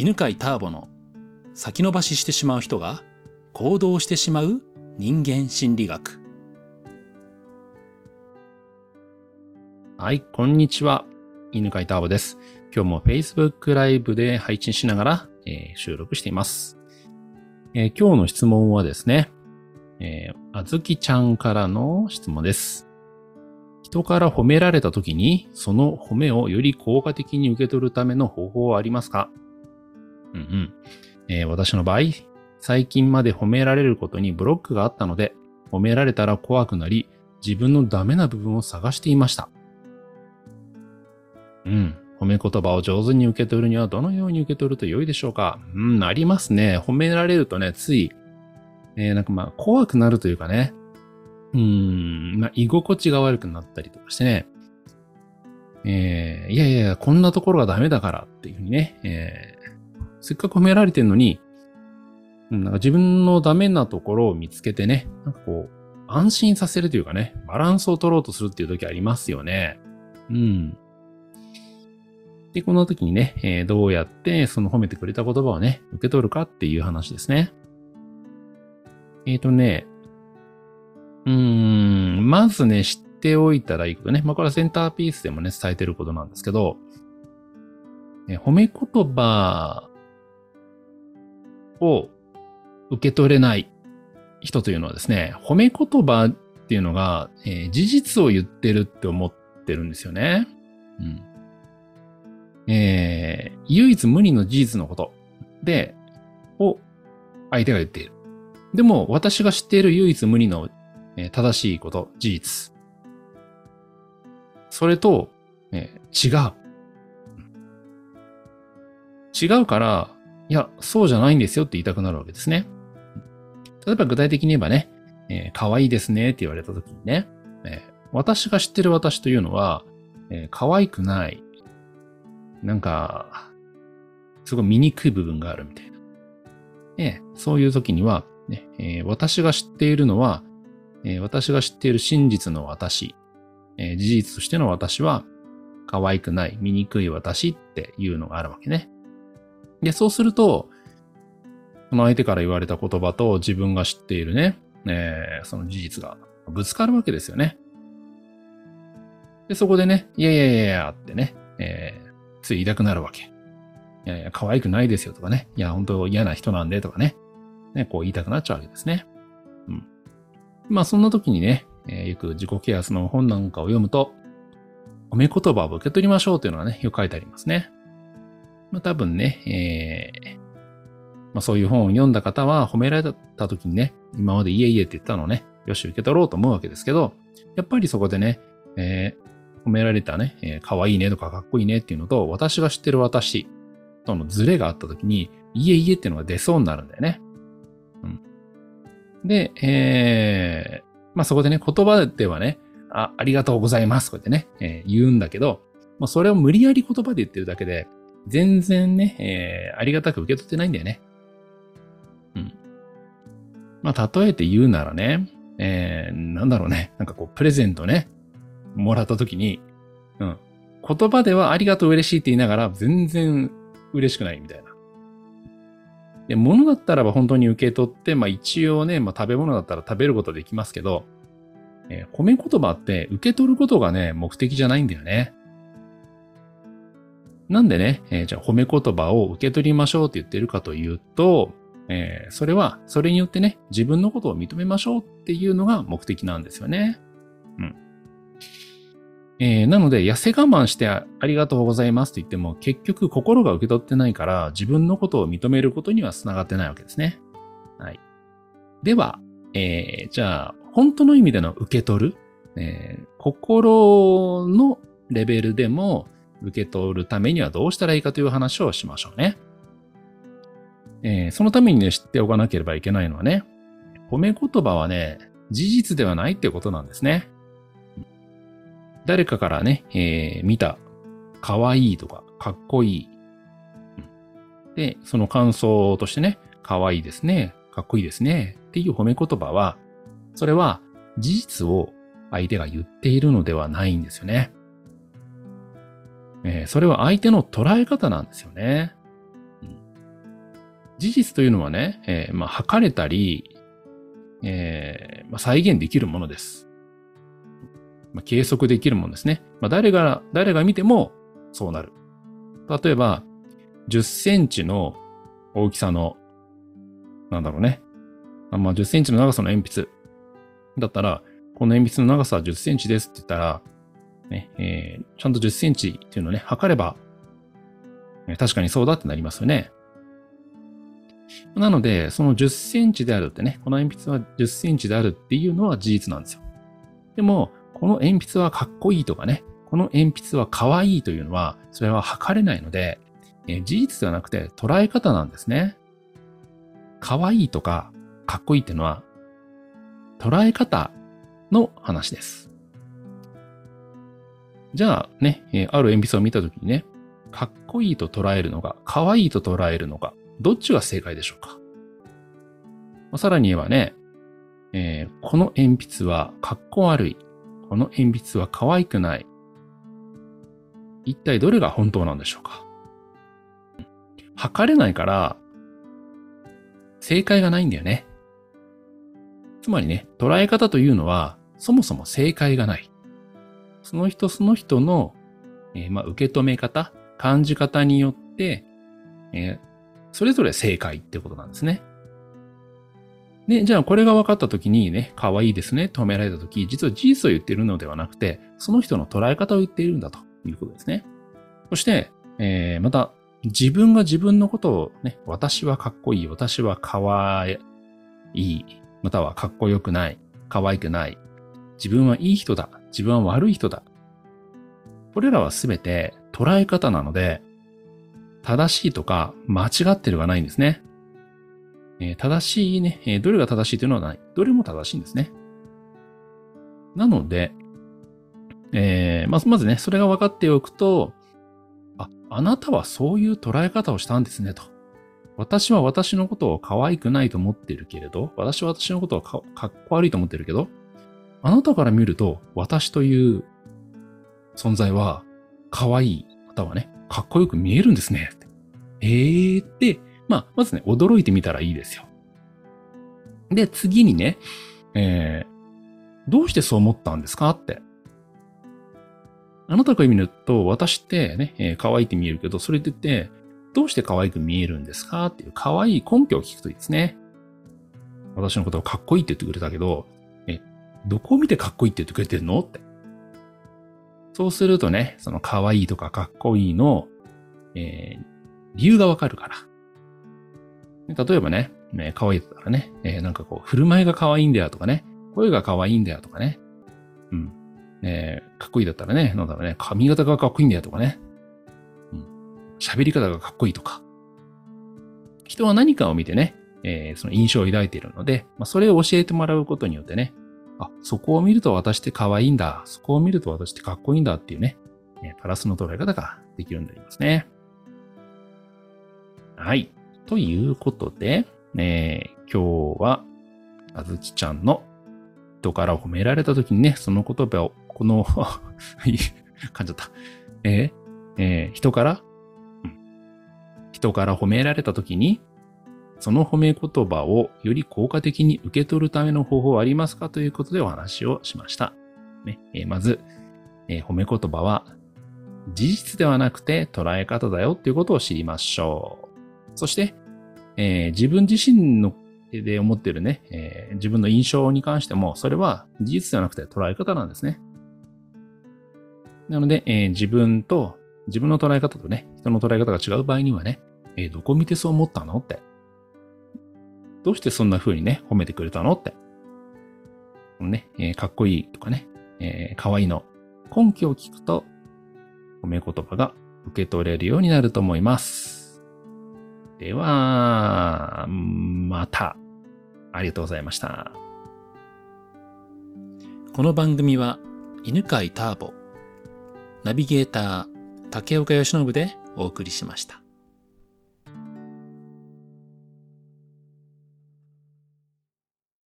犬飼ターボの先延ばししてしまう人が行動してしまう人間心理学。はい、こんにちは。犬飼ターボです。今日も Facebook ライブで配信しながら、えー、収録しています、えー、今日の質問はですね、えー、あずきちゃんからの質問です。人から褒められた時に、その褒めをより効果的に受け取るための方法はありますか？うんうん。えー、私の場合、最近まで褒められることにブロックがあったので、褒められたら怖くなり、自分のダメな部分を探していました。うん。褒め言葉を上手に受け取るにはどのように受け取ると良いでしょうか？うん、ありますね。褒められるとね、つい、えー、なんかまあ、怖くなるというかね、うん、まあ、居心地が悪くなったりとかしてね、えー、いやいや、こんなところがダメだからっていうふうにね、えせっかく褒められてんのに、なんか自分のダメなところを見つけてね、なんかこう、安心させるというかね、バランスを取ろうとするっていう時ありますよね。うん。で、この時にね、えー、どうやってその褒めてくれた言葉をね、受け取るかっていう話ですね。えっ、ー、とね、うーん、まずね、知っておいたらいいことね。まあ、これはセンターピースでもね、伝えてることなんですけど、え褒め言葉を受け取れない人というのはですね、褒め言葉っていうのが、えー、事実を言ってるって思ってるんですよね。うん。えー、唯一無二の事実のことで、を相手が言っている。でも、私が知っている唯一無二の、えー、正しいこと、事実。それと、えー、違う。違うから、いや、そうじゃないんですよって言いたくなるわけですね。例えば具体的に言えばね、えー、可愛いですねって言われた時にね、えー、私が知ってる私というのは、えー、可愛くない。なんか、すごい醜い部分があるみたいな。えー、そういう時には、ねえー、私が知っているのは、えー、私が知っている真実の私、えー、事実としての私は、可愛くない、醜い私っていうのがあるわけね。で、そうすると、その相手から言われた言葉と自分が知っているね、えー、その事実がぶつかるわけですよね。で、そこでね、いやいやいやいやってね、えー、つい言いたくなるわけ。いやいや、可愛くないですよとかね。いや、本当嫌な人なんでとかね。ね、こう言いたくなっちゃうわけですね。うん。まあ、そんな時にね、えー、よく自己ケアスの本なんかを読むと、褒め言葉を受け取りましょうというのがね、よく書いてありますね。まあ多分ね、えー、まあそういう本を読んだ方は褒められた時にね、今までいえいえって言ったのをね、よし受け取ろうと思うわけですけど、やっぱりそこでね、えー、褒められたね、えー、可愛いねとかかっこいいねっていうのと、私が知ってる私とのズレがあった時に、いえいえっていうのが出そうになるんだよね。うん。で、えー、まあそこでね、言葉ではね、あ、ありがとうございます、こうやってね、えー、言うんだけど、まあそれを無理やり言葉で言ってるだけで、全然ね、えー、ありがたく受け取ってないんだよね。うん。まあ、例えて言うならね、えー、なんだろうね、なんかこう、プレゼントね、もらった時に、うん。言葉ではありがとう嬉しいって言いながら、全然嬉しくないみたいな。で、物だったらば本当に受け取って、まあ一応ね、まあ食べ物だったら食べることできますけど、えー、褒め言葉って受け取ることがね、目的じゃないんだよね。なんでね、えー、じゃあ褒め言葉を受け取りましょうって言ってるかというと、えー、それは、それによってね、自分のことを認めましょうっていうのが目的なんですよね。うん。えー、なので、痩せ我慢してありがとうございますと言っても、結局心が受け取ってないから、自分のことを認めることには繋がってないわけですね。はい。では、えー、じゃあ、本当の意味での受け取る、えー、心のレベルでも、受け取るためにはどうしたらいいかという話をしましょうね。えー、そのためにね、知っておかなければいけないのはね、褒め言葉はね、事実ではないってことなんですね。誰かからね、えー、見た、可愛いいとか、かっこいい。で、その感想としてね、可愛いですね、かっこいいですね、っていう褒め言葉は、それは事実を相手が言っているのではないんですよね。えー、それは相手の捉え方なんですよね。事実というのはね、えー、まあ、測れたり、えー、まあ、再現できるものです。まあ、計測できるものですね。まあ、誰が、誰が見てもそうなる。例えば、10センチの大きさの、なんだろうね。あまあ、10センチの長さの鉛筆。だったら、この鉛筆の長さは10センチですって言ったら、ね、えー、ちゃんと10センチっていうのをね、測れば、確かにそうだってなりますよね。なので、その10センチであるってね、この鉛筆は10センチであるっていうのは事実なんですよ。でも、この鉛筆はかっこいいとかね、この鉛筆は可愛いというのは、それは測れないので、え事実ではなくて捉え方なんですね。可愛いとかかっこいいっていうのは、捉え方の話です。じゃあね、えある鉛筆を見たときにね、かっこいいと捉えるのか、可愛いと捉えるのか、どっちが正解でしょうか？まあ、さらに言えばね、えー、この鉛筆はかっこ悪い。この鉛筆は可愛くない。一体どれが本当なんでしょうか？測れないから、正解がないんだよね。つまりね、捉え方というのは、そもそも正解がない。その人その人の、えー、まあ、受け止め方、感じ方によって、えー、それぞれ正解ってことなんですね。で、じゃあこれが分かった時にね、可愛いですね、止められた時、実は事実を言ってるのではなくて、その人の捉え方を言っているんだということですね。そして、えー、また、自分が自分のことをね、私はかっこいい、私は可愛い、またはかっこよくない、可愛くない、自分はいい人だ、自分は悪い人だ。これらはすべて捉え方なので、正しいとか間違ってるがないんですね。えー、正しいね、えー、どれが正しいというのはない。どれも正しいんですね。なので、えー、まずまずね、それが分かっておくと、あ、あなたはそういう捉え方をしたんですね、と。私は私のことを可愛くないと思ってるけれど、私は私のことをかかっこ悪いと思ってるけど、あなたから見ると、私という存在は可愛い、またはね、かっこよく見えるんですね。えーって、まあ、まずね、驚いてみたらいいですよ。で、次にね、えー、どうしてそう思ったんですかって。あなたから見ると、私ってね、えー、可愛いって見えるけど、それって言って、どうして可愛く見えるんですかっていう可愛い根拠を聞くといいですね。私のことをかっこいいって言ってくれたけど、どこを見てかっこいいって言ってくれてるの？って。そうするとね、その可愛いとかかっこいいの、えー、理由がわかるから。例えばね、ね可愛いだったらね、えー、なんかこう、振る舞いが可愛いんだよとかね、声が可愛いんだよとかね、うん。えー、かっこいいだったらね、なんだろうね、髪型がかっこいいんだよとかね、うん。喋り方がかっこいいとか。人は何かを見てね、えー、その印象を抱いているので、まあ、それを教えてもらうことによってね、あ、そこを見ると私って可愛いんだ。そこを見ると私ってかっこいいんだっていうね、プラスの捉え方ができるようになりますね。はい。ということで、えー、今日は、あずきちゃんの人から褒められた時にね、その言葉を、この 噛んじゃった。えー、えー、人から、うん、人から褒められた時に、その褒め言葉をより効果的に受け取るための方法はありますかということでお話をしました。ねえ、まず、えー、褒め言葉は事実ではなくて捉え方だよっていうことを知りましょう。そして、えー、自分自身ので思ってるね、えー、自分の印象に関しても、それは事実ではなくて捉え方なんですね。なので、えー、自分と、自分の捉え方とね、人の捉え方が違う場合にはね、えー、どこ見てそう思ったのって。どうしてそんな風にね、褒めてくれたのって。ね、えー、かっこいいとかね、えー、かわいいの根拠を聞くと、褒め言葉が受け取れるようになると思います。では、また。ありがとうございました。この番組は、犬飼ターボ、ナビゲーター、竹岡義信でお送りしました。